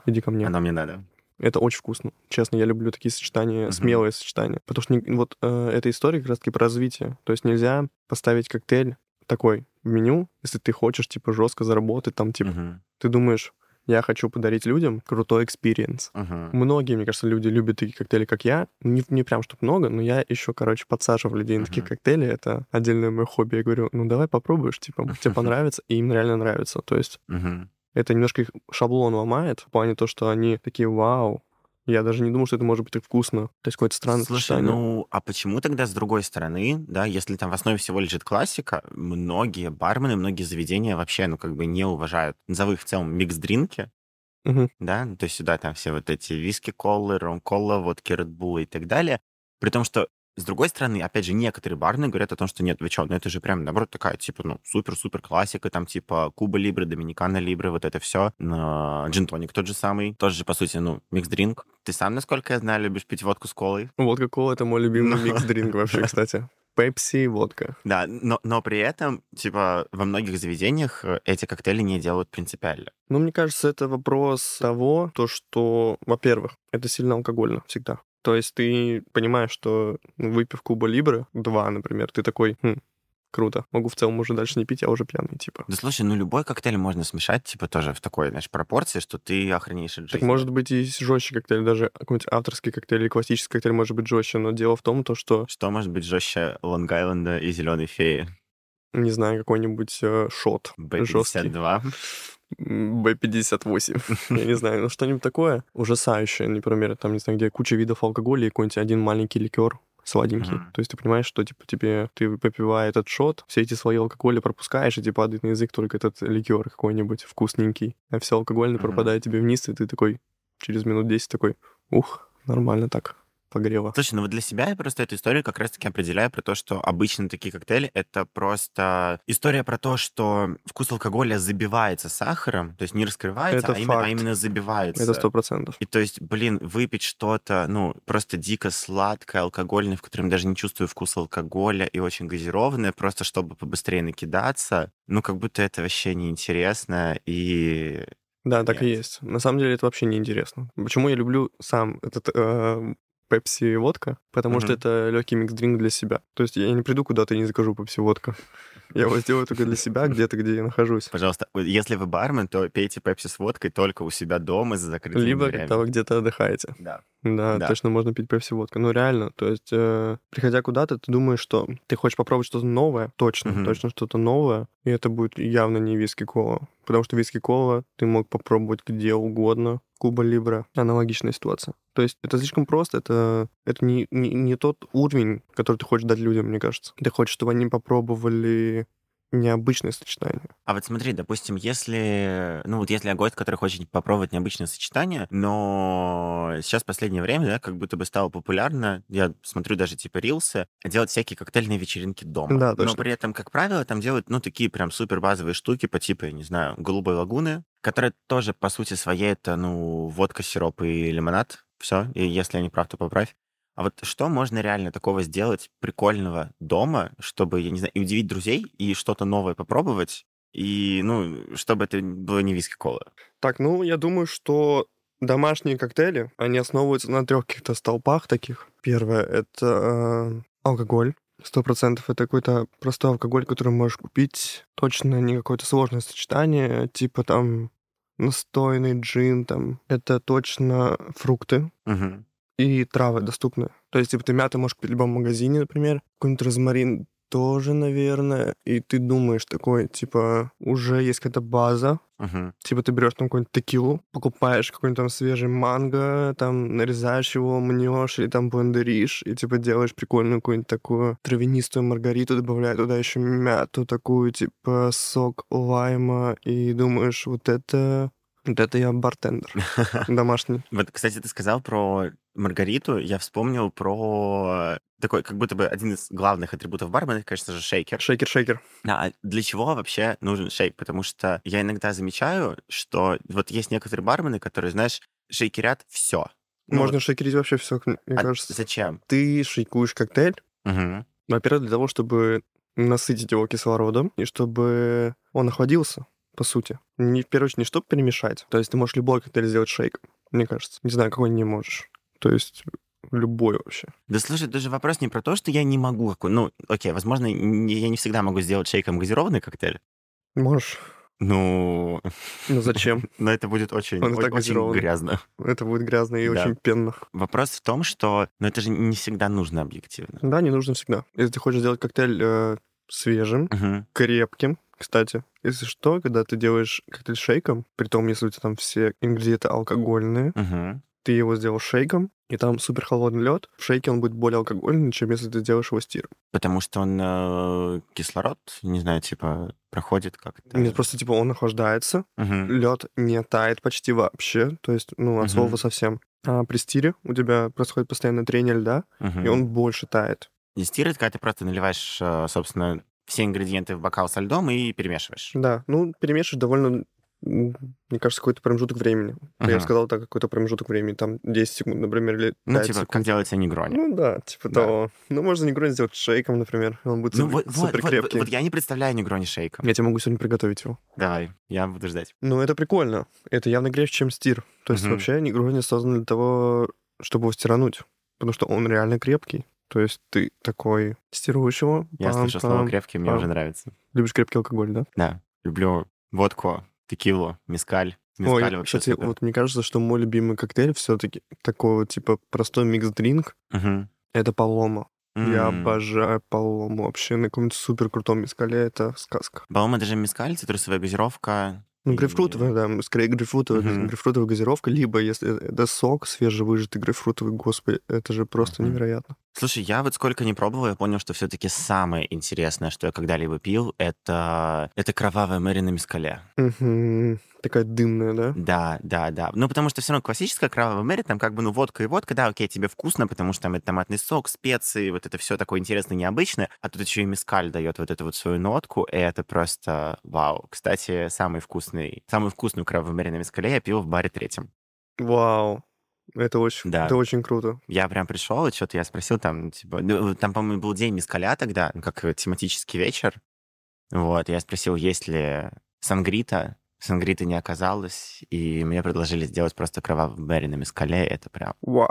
Speaker 2: иди ко мне.
Speaker 1: Оно мне надо.
Speaker 2: Это очень вкусно. Честно, я люблю такие сочетания,
Speaker 1: Мгм.
Speaker 2: смелые сочетания. Потому что не- вот э, эта история как раз-таки про развитие. То есть нельзя поставить коктейль такой меню, если ты хочешь, типа, жестко заработать, там, типа,
Speaker 1: Мгм.
Speaker 2: ты думаешь, я хочу подарить людям крутой experience.
Speaker 1: Мгм.
Speaker 2: Многие, мне кажется, люди любят такие коктейли, как я. Не, не прям чтоб много, но я еще, короче, подсаживаю людей на такие коктейли. Это отдельное мое хобби. Я говорю, ну давай попробуешь, типа, <laughs> тебе понравится, и им реально нравится. То есть это немножко их шаблон ломает в плане то, что они такие, вау, я даже не думал, что это может быть так вкусно. То есть какое-то странное
Speaker 1: Слушай,
Speaker 2: сочетание.
Speaker 1: ну, а почему тогда с другой стороны, да, если там в основе всего лежит классика, многие бармены, многие заведения вообще, ну, как бы не уважают, назову их в целом микс-дринки,
Speaker 2: Мгм.
Speaker 1: да, ну, то есть сюда там все вот эти виски-колы, ром-кола, водки Bull и так далее. При том, что с другой стороны, опять же, некоторые барны говорят о том, что нет, вы что, ну это же прям, наоборот, такая, типа, ну, супер-супер классика, там, типа, Куба Либры, Доминикана Либры, вот это все. Джинтоник тот же самый, тоже же, по сути, ну, микс-дринк. Ты сам, насколько я знаю, любишь пить водку с колой.
Speaker 2: Водка кола — это мой любимый <laughs> микс-дринк вообще, кстати. Пепси и водка.
Speaker 1: Да, но, но при этом, типа, во многих заведениях э, эти коктейли не делают принципиально.
Speaker 2: Ну, мне кажется, это вопрос того, то, что, во-первых, это сильно алкогольно всегда. То есть ты понимаешь, что ну, выпив Куба Либры, два, например, ты такой, «Хм, круто, могу в целом уже дальше не пить, я уже пьяный, типа.
Speaker 1: Да слушай, ну любой коктейль можно смешать, типа, тоже в такой, знаешь, пропорции, что ты охренеешь от жизни.
Speaker 2: Так может быть и жестче коктейль, даже какой-нибудь авторский коктейль или классический коктейль может быть жестче, но дело в том, то, что,
Speaker 1: Что может быть жестче Лонг-Айленда и Зеленой феи?
Speaker 2: не знаю, какой-нибудь э, шот жесткий.
Speaker 1: Б-52.
Speaker 2: М, Б-58, <laughs> я не знаю, ну что-нибудь такое ужасающее, например, там, не знаю, где куча видов алкоголя и какой-нибудь один маленький ликер сладенький.
Speaker 1: Мгм.
Speaker 2: То есть ты понимаешь, что, типа, тебе, ты попивая этот шот, все эти свои алкоголи пропускаешь, и тебе падает на язык только этот ликер какой-нибудь вкусненький, а все алкогольное
Speaker 1: Мгм.
Speaker 2: пропадает тебе вниз, и ты такой через минут 10 такой, ух, нормально так, погрело.
Speaker 1: Слушай, ну вот для себя я просто эту историю как раз-таки определяю про то, что обычно такие коктейли — это просто история про то, что вкус алкоголя забивается сахаром, то есть не раскрывается,
Speaker 2: Это
Speaker 1: а, именно, а
Speaker 2: факт.
Speaker 1: именно забивается.
Speaker 2: Это сто процентов.
Speaker 1: И то есть, блин, выпить что-то, ну, просто дико сладкое, алкогольное, в котором даже не чувствую вкус алкоголя и очень газированное, просто чтобы побыстрее накидаться, ну, как будто это вообще неинтересно и...
Speaker 2: Да, так и
Speaker 1: Нет.
Speaker 2: есть. На самом деле это вообще не интересно. Почему я люблю сам этот э, пепси и водка? Потому что
Speaker 1: Мгм.
Speaker 2: это легкий микс-дринк для себя. То есть я не приду куда-то и не закажу пепси водка. Я его сделаю только для себя, где-то, где я нахожусь.
Speaker 1: Пожалуйста, если вы бармен, то пейте пепси с водкой только у себя дома за закрытыми
Speaker 2: Либо
Speaker 1: дверями.
Speaker 2: когда вы где-то отдыхаете.
Speaker 1: Да.
Speaker 2: Да,
Speaker 1: Да.
Speaker 2: точно можно пить пепси водка. Ну реально, то есть, э, приходя куда-то, ты думаешь, что ты хочешь попробовать что-то новое, точно,
Speaker 1: Мгм.
Speaker 2: точно что-то новое, и это будет явно не виски кола. Потому что виски кола ты мог попробовать где угодно. Куба Либра. Аналогичная ситуация. То есть это слишком просто, это, это не, не, не тот уровень, который ты хочешь дать людям, мне кажется. Ты хочешь, чтобы они попробовали необычное сочетание.
Speaker 1: А вот смотри, допустим, если, ну вот если я гость, который хочет попробовать необычное сочетание, но сейчас в последнее время, да, как будто бы стало популярно, я смотрю даже типа рилсы, делать всякие коктейльные вечеринки дома.
Speaker 2: Да,
Speaker 1: Но
Speaker 2: точно.
Speaker 1: при этом, как правило, там делают, ну, такие прям супер базовые штуки по типу, я не знаю, голубой лагуны, которая тоже, по сути своей, это, ну, водка, сироп и лимонад. Все, и если я не прав, то поправь. А вот что можно реально такого сделать прикольного дома, чтобы, я не знаю, и удивить друзей, и что-то новое попробовать, и, ну, чтобы это было не виски-кола?
Speaker 2: Так, ну, я думаю, что домашние коктейли, они основываются на трех каких-то столпах таких. Первое — это э, алкоголь. Сто процентов это какой-то простой алкоголь, который можешь купить. Точно не какое-то сложное сочетание, типа там настойный джин, там. Это точно фрукты.
Speaker 1: Мгм.
Speaker 2: И травы доступны. То есть, типа, ты мяту можешь купить в любом магазине, например, какой-нибудь розмарин тоже, наверное, и ты думаешь такой, типа, уже есть какая-то база,
Speaker 1: Мгм.
Speaker 2: Типа ты берешь там какую-нибудь текилу, покупаешь какой-нибудь там свежий манго, там нарезаешь его, мнешь или там блендеришь, и типа делаешь прикольную какую-нибудь такую травянистую маргариту, добавляя туда еще мяту, такую типа сок лайма, и думаешь, вот это... Вот это я bartender <laughs> домашний.
Speaker 1: Вот, кстати, ты сказал про Маргариту, я вспомнил про такой, как будто бы один из главных атрибутов бармена, конечно же, шейкер.
Speaker 2: Шейкер-шейкер.
Speaker 1: А для чего вообще нужен шейк? Потому что я иногда замечаю, что вот есть некоторые бармены, которые, знаешь, шейкерят все.
Speaker 2: Можно шейкерить вообще все, мне
Speaker 1: а
Speaker 2: кажется.
Speaker 1: зачем?
Speaker 2: Ты шейкуешь коктейль,
Speaker 1: Мгм.
Speaker 2: во-первых, для того, чтобы насытить его кислородом, и чтобы он охладился, по сути. Не, в первую очередь, не чтобы перемешать. То есть ты можешь любой коктейль сделать шейком, мне кажется. Не знаю, какой не можешь. То есть любой вообще.
Speaker 1: Да слушай, даже вопрос не про то, что я не могу. Ну, окей, возможно, я не всегда могу сделать шейком газированный коктейль.
Speaker 2: Можешь.
Speaker 1: Ну, <laughs>
Speaker 2: Ну зачем? <laughs>
Speaker 1: но это будет очень,
Speaker 2: Он
Speaker 1: очень
Speaker 2: газированный.
Speaker 1: грязно.
Speaker 2: Это будет грязно и
Speaker 1: Да.
Speaker 2: очень пенно.
Speaker 1: Вопрос в том, что... Ну, это же не всегда нужно объективно.
Speaker 2: Да, не нужно всегда. Если ты хочешь сделать коктейль э, свежим,
Speaker 1: Мгм.
Speaker 2: крепким, кстати, если что, когда ты делаешь коктейль шейком, при том, если у тебя там все ингредиенты алкогольные,
Speaker 1: Мгм.
Speaker 2: ты его сделал шейком, и там супер холодный лед, в шейке он будет более алкогольный, чем если ты делаешь его стиром.
Speaker 1: Потому что он э, кислород, не знаю, типа, проходит как-то.
Speaker 2: Нет, просто типа он охлаждается,
Speaker 1: Мгм.
Speaker 2: лед не тает почти вообще, то есть, ну, от слова
Speaker 1: Мгм.
Speaker 2: совсем. А при стире у тебя происходит постоянное трение льда,
Speaker 1: Мгм.
Speaker 2: и он больше тает.
Speaker 1: И стир — это когда ты просто наливаешь, э, собственно, все ингредиенты в бокал со льдом и перемешиваешь.
Speaker 2: Да, ну, перемешиваешь довольно, мне кажется, какой-то промежуток времени. Я
Speaker 1: Мгм.
Speaker 2: бы сказал так, какой-то промежуток времени, там 10 секунд, например, или 5
Speaker 1: Ну, типа,
Speaker 2: секунд.
Speaker 1: как делается негрони.
Speaker 2: Ну да, типа
Speaker 1: Да.
Speaker 2: того. Ну, можно негрони сделать шейком, например, он будет
Speaker 1: Ну,
Speaker 2: супер,
Speaker 1: вот, вот,
Speaker 2: супер
Speaker 1: вот,
Speaker 2: крепкий.
Speaker 1: вот я не представляю негрони шейком.
Speaker 2: Я тебе могу сегодня приготовить его.
Speaker 1: Давай, я буду ждать.
Speaker 2: Ну, это прикольно. Это явно крепче, чем стир. То есть
Speaker 1: Мгм.
Speaker 2: вообще негрони создан для того, чтобы его стирануть. Потому что он реально крепкий. То есть ты такой стируешь его.
Speaker 1: Я слышу слово
Speaker 2: пам-пам.
Speaker 1: крепкий, мне
Speaker 2: пам.
Speaker 1: уже нравится.
Speaker 2: Любишь крепкий алкоголь, да?
Speaker 1: Да, люблю водку, текилу, мискаль. Мискаль
Speaker 2: Ой,
Speaker 1: вообще
Speaker 2: кстати,
Speaker 1: супер.
Speaker 2: вот мне кажется, что мой любимый коктейль все-таки такой вот, типа, простой микс-дринк.
Speaker 1: Мгм.
Speaker 2: Это Палома. Я
Speaker 1: М.
Speaker 2: обожаю Палому. Вообще на каком-нибудь супер крутом мискале это сказка.
Speaker 1: По-моему, даже мискаль, цитрусовая газировка.
Speaker 2: Ну, грейпфрутовая, да, скорее грейпфрутовая,
Speaker 1: Мгм.
Speaker 2: грейпфрутовая газировка, либо если это сок свежевыжатый грейпфрутовый, господи, это же просто
Speaker 1: Мгм.
Speaker 2: невероятно.
Speaker 1: Слушай, я вот сколько не пробовал, я понял, что все-таки самое интересное, что я когда-либо пил, это, это кровавая Мэри на мискале.
Speaker 2: Такая дымная, да?
Speaker 1: Да, да, да. Ну, потому что все равно классическая кровавая Мэри, там как бы, ну, водка и водка, да, окей, тебе вкусно, потому что там это томатный сок, специи, вот это все такое интересное, необычное, а тут еще и мискаль дает вот эту вот свою нотку, и это просто вау. Кстати, самый вкусный, самую вкусную кровавую Мэри на мискале я пил в баре третьем.
Speaker 2: Вау. Это очень,
Speaker 1: Да.
Speaker 2: это очень круто.
Speaker 1: Я прям пришел, и что-то я спросил там, типа, ну, там, по-моему, был день мискаля тогда, ну, как э, тематический вечер. Вот, я спросил, есть ли сангрита. Сангрита не оказалось, и мне предложили сделать просто кровавый Мэри на мискале. Это прям,
Speaker 2: Вау.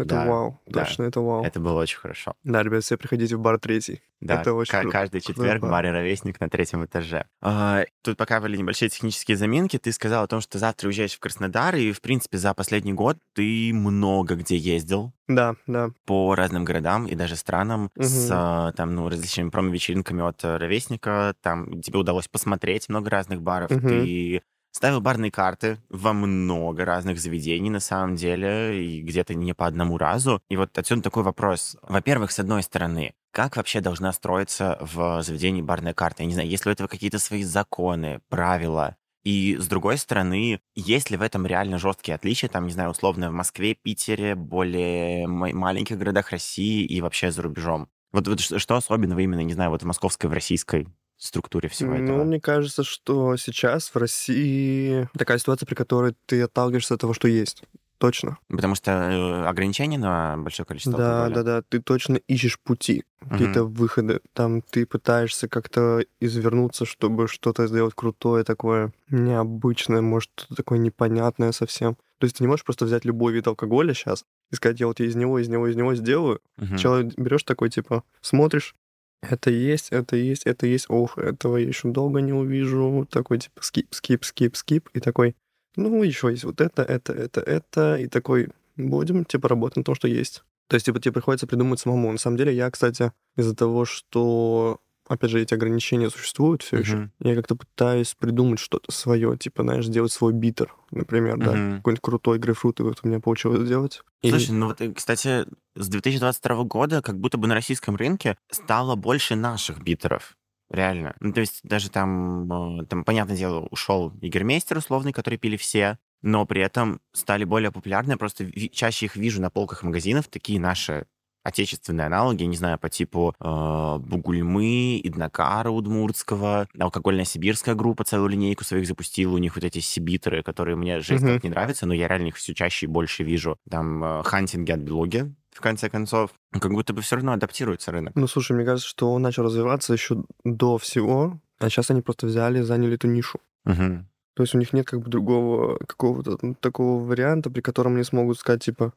Speaker 2: Это
Speaker 1: Да,
Speaker 2: вау.
Speaker 1: да.
Speaker 2: Точно, это вау.
Speaker 1: это было очень хорошо.
Speaker 2: Да, ребят, все приходите в бар третий.
Speaker 1: Да,
Speaker 2: Это очень круто.
Speaker 1: каждый четверг
Speaker 2: бар.
Speaker 1: Мария Ровесник на третьем этаже. А, тут пока были небольшие технические заминки. Ты сказал о том, что завтра уезжаешь в Краснодар, и, в принципе, за последний год ты много где ездил.
Speaker 2: Да, да.
Speaker 1: по разным городам и даже странам с
Speaker 2: Мгм.
Speaker 1: а, там, ну, различными промо-вечеринками от э, ровесника. Там тебе удалось посмотреть много разных баров.
Speaker 2: Мгм.
Speaker 1: Ты ставил барные карты во много разных заведений, на самом деле, и где-то не по одному разу. И вот отсюда такой вопрос. Во-первых, с одной стороны, как вообще должна строиться в заведении барная карта? Я не знаю, есть ли у этого какие-то свои законы, правила? И с другой стороны, есть ли в этом реально жесткие отличия, там, не знаю, условно, в Москве, Питере, более ма- маленьких городах России и вообще за рубежом? Вот, вот что особенного именно, не знаю, вот в московской, в российской структуре всего
Speaker 2: Ну,
Speaker 1: этого?
Speaker 2: мне кажется, что сейчас в России такая ситуация, при которой ты отталкиваешься от того, что есть. Точно.
Speaker 1: Потому что э, ограничения на большое количество
Speaker 2: Да,
Speaker 1: алкоголя.
Speaker 2: да, да. Ты точно ищешь пути, какие-то выходы. Там ты пытаешься как-то извернуться, чтобы что-то сделать крутое, такое необычное, может, что-то такое непонятное совсем. То есть ты не можешь просто взять любой вид алкоголя сейчас и сказать, я вот из него, из него, из него сделаю.
Speaker 1: Мгм.
Speaker 2: Человек берешь такой, типа, смотришь, это есть, это есть, это есть, ох, этого я еще долго не увижу. Такой, типа, скип, скип, скип, скип. И такой, ну, еще есть вот это, это, это, это. И такой, Будем, типа, работать на том, что есть. То есть, типа, тебе приходится придумать самому. На самом деле, я, кстати, из-за того, что опять же, эти ограничения существуют все еще.
Speaker 1: Мгм.
Speaker 2: Я как-то пытаюсь придумать что-то свое, типа, знаешь, сделать свой битер, например, да.
Speaker 1: Мгм.
Speaker 2: Какой-нибудь крутой грейпфрут, и вот у меня получилось сделать. Или-
Speaker 1: Слушай, ну вот, э, кстати, с 2022 года как будто бы на российском рынке стало больше наших битеров. Реально. Ну, то есть даже там, э, там, понятное дело, ушел Игермейстер условный, который пили все, но при этом стали более популярны. Просто чаще их вижу на полках магазинов, такие наши отечественные аналоги, не знаю, по типу э, Бугульмы, Иднакара Удмуртского, алкогольная сибирская группа целую линейку своих запустила, у них вот эти сибитеры, которые мне жесть
Speaker 2: Мгм.
Speaker 1: как не нравятся, но я реально их все чаще и больше вижу. Там э, хантинги от блоги, в конце концов. Как будто бы все равно адаптируется рынок.
Speaker 2: Ну, слушай, мне кажется, что он начал развиваться еще до всего, а сейчас они просто взяли, заняли эту нишу.
Speaker 1: Мгм.
Speaker 2: То есть у них нет как бы другого какого-то ну, такого варианта, при котором они смогут сказать, типа,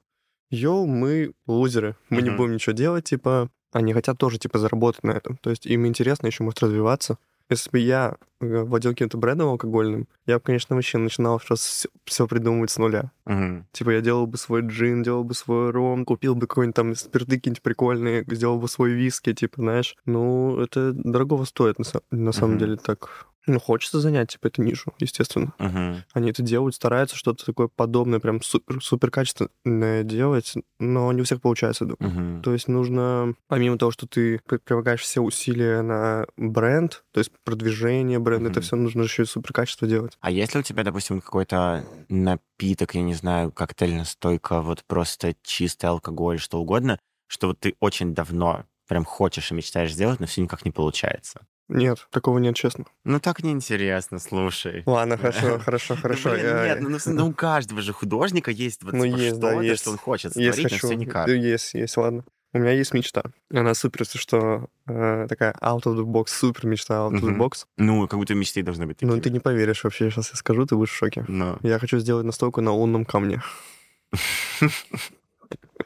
Speaker 2: йоу, мы лузеры, мы не
Speaker 1: Мгм.
Speaker 2: будем ничего делать, типа, они хотят тоже, типа, заработать на этом. То есть им интересно еще может развиваться. Если бы я э, владел каким-то брендом алкогольным, я бы, конечно, вообще начинал сейчас все, придумывать с нуля.
Speaker 1: Мгм.
Speaker 2: Типа я делал бы свой джин, делал бы свой ром, купил бы какой-нибудь там спирты какие-нибудь прикольные, сделал бы свой виски, типа, знаешь. Ну, это дорогого стоит, на, на самом
Speaker 1: Мгм.
Speaker 2: деле, так. Ну, хочется занять, типа, эту нишу, естественно.
Speaker 1: Мгм.
Speaker 2: Они это делают, стараются что-то такое подобное, прям супер, супер качественное делать, но не у всех получается, думаю.
Speaker 1: Мгм.
Speaker 2: То есть нужно, помимо того, что ты при- прилагаешь все усилия на бренд, то есть продвижение бренда, это
Speaker 1: Мгм.
Speaker 2: все нужно еще и супер качество делать.
Speaker 1: А если у тебя, допустим, какой-то напиток, я не знаю, коктейльная стойка, вот просто чистый алкоголь, что угодно, что вот ты очень давно прям хочешь и мечтаешь сделать, но все никак не получается?
Speaker 2: Нет, такого нет, честно.
Speaker 1: Ну так неинтересно, слушай.
Speaker 2: Ладно, хорошо, <laughs> хорошо, хорошо.
Speaker 1: Нет, ну, ну, ну, у каждого же художника есть вот
Speaker 2: Ну,
Speaker 1: типа что-то, что он хочет сотворить, но все никак.
Speaker 2: Есть, есть, ладно. У меня есть мечта. Она супер, что, э, такая out of the box, супер мечта out of the box.
Speaker 1: Ну, как будто мечты должны быть
Speaker 2: Ну, ты не поверишь вообще, сейчас я скажу, ты будешь в шоке.
Speaker 1: Ну,
Speaker 2: Я хочу сделать настойку на лунном камне. <laughs>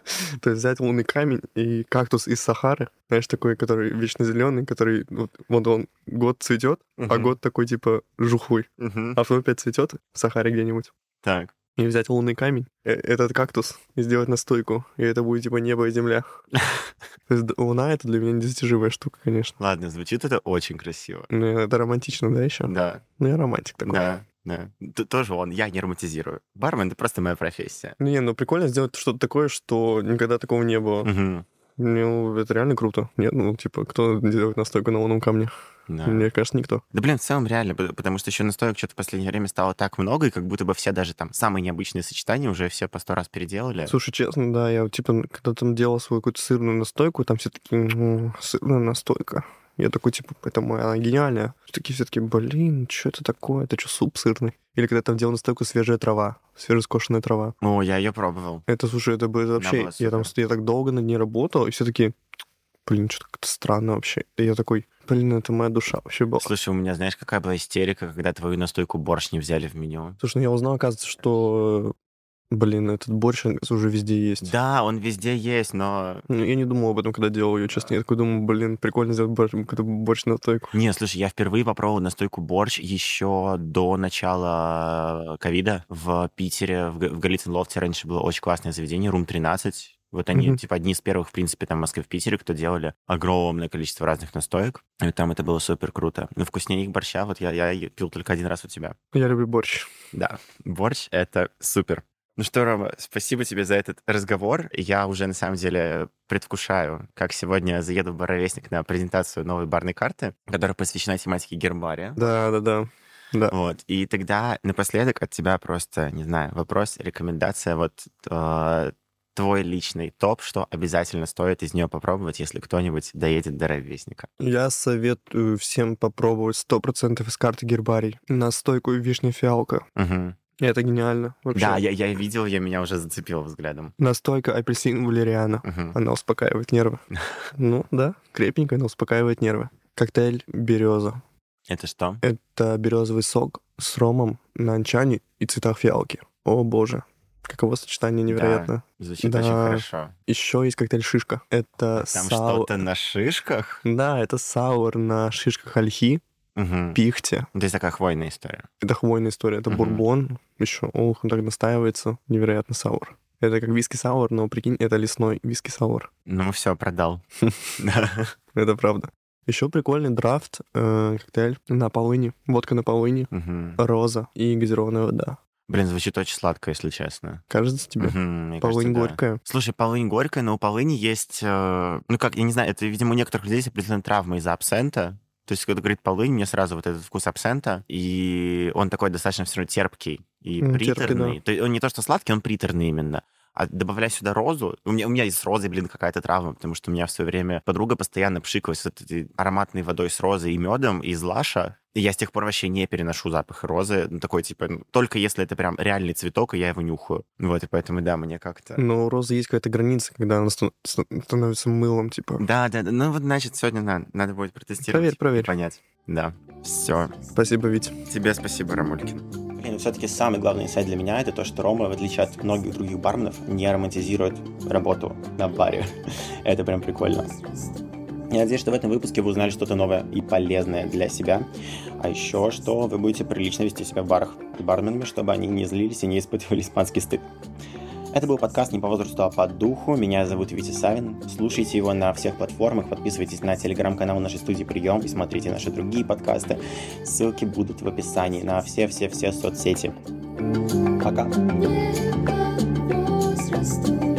Speaker 2: <laughs> То есть взять лунный камень и кактус из Сахары, знаешь, такой, который вечно зеленый, который вот, вот он год цветет, а
Speaker 1: Мгм.
Speaker 2: год такой типа жухлый,
Speaker 1: Мгм.
Speaker 2: а потом опять цветет в Сахаре где-нибудь.
Speaker 1: Так.
Speaker 2: И взять лунный камень, э, этот кактус, и сделать настойку. И это будет типа небо и земля. <laughs> То есть луна — это для меня недостижимая штука, конечно.
Speaker 1: Ладно, звучит это очень красиво.
Speaker 2: Ну, это романтично, да, еще?
Speaker 1: Да,
Speaker 2: Ну, я романтик такой.
Speaker 1: да, да. Тоже он, я не романтизирую. Бармен — это просто моя профессия.
Speaker 2: Ну, не, ну прикольно сделать что-то такое, что никогда такого не было.
Speaker 1: Мгм.
Speaker 2: Ну, это реально круто. Нет, ну, типа, кто делает настойку на лунном камне?
Speaker 1: Да.
Speaker 2: Мне кажется, никто.
Speaker 1: Да, блин, в целом реально, потому что еще настоек что-то в последнее время стало так много, и как будто бы все даже там самые необычные сочетания уже все по сто раз переделали.
Speaker 2: Слушай, честно, да, я типа, когда там делал свою какую-то сырную настойку, там все такие, «М, сырная настойка. Я такой, типа, это моя, она гениальная. Такие все таки блин, что это такое? Это что, суп сырный? Или когда там делал настойку свежая трава, свежескошенная трава.
Speaker 1: О, я ее пробовал.
Speaker 2: Это, слушай, это бы вообще...
Speaker 1: была
Speaker 2: Я там я так долго над ней работал, и все таки блин, что-то как-то странно вообще. И я такой, блин, это моя душа вообще была.
Speaker 1: Слушай, у меня, знаешь, какая была истерика, когда твою настойку борщ не взяли в меню?
Speaker 2: Слушай, ну я узнал, оказывается, что, блин, этот борщ уже везде есть.
Speaker 1: Да, он везде есть, но...
Speaker 2: Ну, я не думал об этом, когда делал ее, честно. Я такой думаю, блин, прикольно сделать борщ, борщ на стойку.
Speaker 1: Не, слушай, я впервые попробовал настойку борщ еще до начала ковида в Питере, в, в Голицын Лофте раньше было очень классное заведение, Рум 13. Вот они,
Speaker 2: Мгм.
Speaker 1: типа, одни из первых, в принципе, там в Москве, в Питере, кто делали огромное количество разных настоек. И там это было супер круто. Но вкуснее их борща, вот я, я пил только один раз у тебя.
Speaker 2: Я люблю борщ.
Speaker 1: Да, борщ — это супер. Ну что, Рома, спасибо тебе за этот разговор. Я уже, на самом деле, предвкушаю, как сегодня заеду в Боровесник на презентацию новой барной карты, которая посвящена тематике гербария.
Speaker 2: Да, да, да. Да.
Speaker 1: Вот. И тогда напоследок от тебя просто, не знаю, вопрос, рекомендация, вот э, твой личный топ, что обязательно стоит из нее попробовать, если кто-нибудь доедет до ровесника.
Speaker 2: Я советую всем попробовать 100% из карты гербарий. Настойку вишня-фиалка.
Speaker 1: Мгм.
Speaker 2: Это гениально. Вообще.
Speaker 1: Да, я, я видел, я меня уже зацепил взглядом.
Speaker 2: Настойка апельсин валериана.
Speaker 1: Мгм.
Speaker 2: Она успокаивает нервы. <laughs> Ну, да, крепенькая, но успокаивает нервы. Коктейль береза.
Speaker 1: Это что?
Speaker 2: Это березовый сок с ромом на анчане и цветах фиалки. О боже, каково сочетание невероятно.
Speaker 1: Звучит
Speaker 2: Да.
Speaker 1: очень хорошо.
Speaker 2: Еще есть коктейль шишка. Это
Speaker 1: Там
Speaker 2: сау-
Speaker 1: что-то на шишках?
Speaker 2: Да, это саур на шишках ольхи,
Speaker 1: Мгм.
Speaker 2: пихте.
Speaker 1: То есть такая хвойная история.
Speaker 2: Это хвойная история, это
Speaker 1: Мгм.
Speaker 2: бурбон. Еще, ох, он так настаивается. Невероятно саур. Это как виски-саур, но прикинь, это лесной виски-саур.
Speaker 1: Ну, все, продал. <laughs>
Speaker 2: Это правда. Еще прикольный драфт, э, коктейль на полыни, водка на полыни, роза и газированная вода.
Speaker 1: Блин, звучит очень сладко, если честно.
Speaker 2: Кажется тебе?
Speaker 1: Мгм,
Speaker 2: полынь
Speaker 1: кажется, да.
Speaker 2: горькая.
Speaker 1: Слушай, полынь горькая, но у полыни есть... э, ну как, я не знаю, это, видимо, у некоторых людей есть определенная травма из-за абсента. То есть, когда говорит полынь, мне сразу вот этот вкус абсента, и он такой достаточно все равно терпкий и
Speaker 2: М, терпкий,
Speaker 1: приторный. То есть он не то, что сладкий, он приторный именно. А добавляя сюда розу, у меня, у меня есть с розой, блин, какая-то травма, потому что у меня в свое время подруга постоянно пшикалась с этой ароматной водой с розой и медом из лаша, и я с тех пор вообще не переношу запах розы. Ну, такой, типа, ну, только если это прям реальный цветок, и я его нюхаю. Вот, и поэтому, да, мне как-то...
Speaker 2: Но у розы есть какая-то граница, когда она ста- ста- становится мылом, типа.
Speaker 1: Да, да, да. Ну вот, значит, сегодня надо, надо будет протестировать.
Speaker 2: Проверь, проверь.
Speaker 1: и Понять. Да. Все.
Speaker 2: Спасибо, Вить.
Speaker 1: Тебе спасибо, Рамулькин.
Speaker 3: Блин, все-таки самый главный инсайт для меня это то, что Рома, в отличие от многих других барменов, не романтизирует работу на баре. <laughs> это прям прикольно. Я надеюсь, что в этом выпуске вы узнали что-то новое и полезное для себя. А еще, что вы будете прилично вести себя в барах с барменами, чтобы они не злились и не испытывали испанский стыд. Это был подкаст не по возрасту, а по духу. Меня зовут Витя Савин. Слушайте его на всех платформах, подписывайтесь на телеграм-канал нашей студии «Прием» и смотрите наши другие подкасты. Ссылки будут в описании на все-все-все соцсети. Пока.
Speaker 4: Just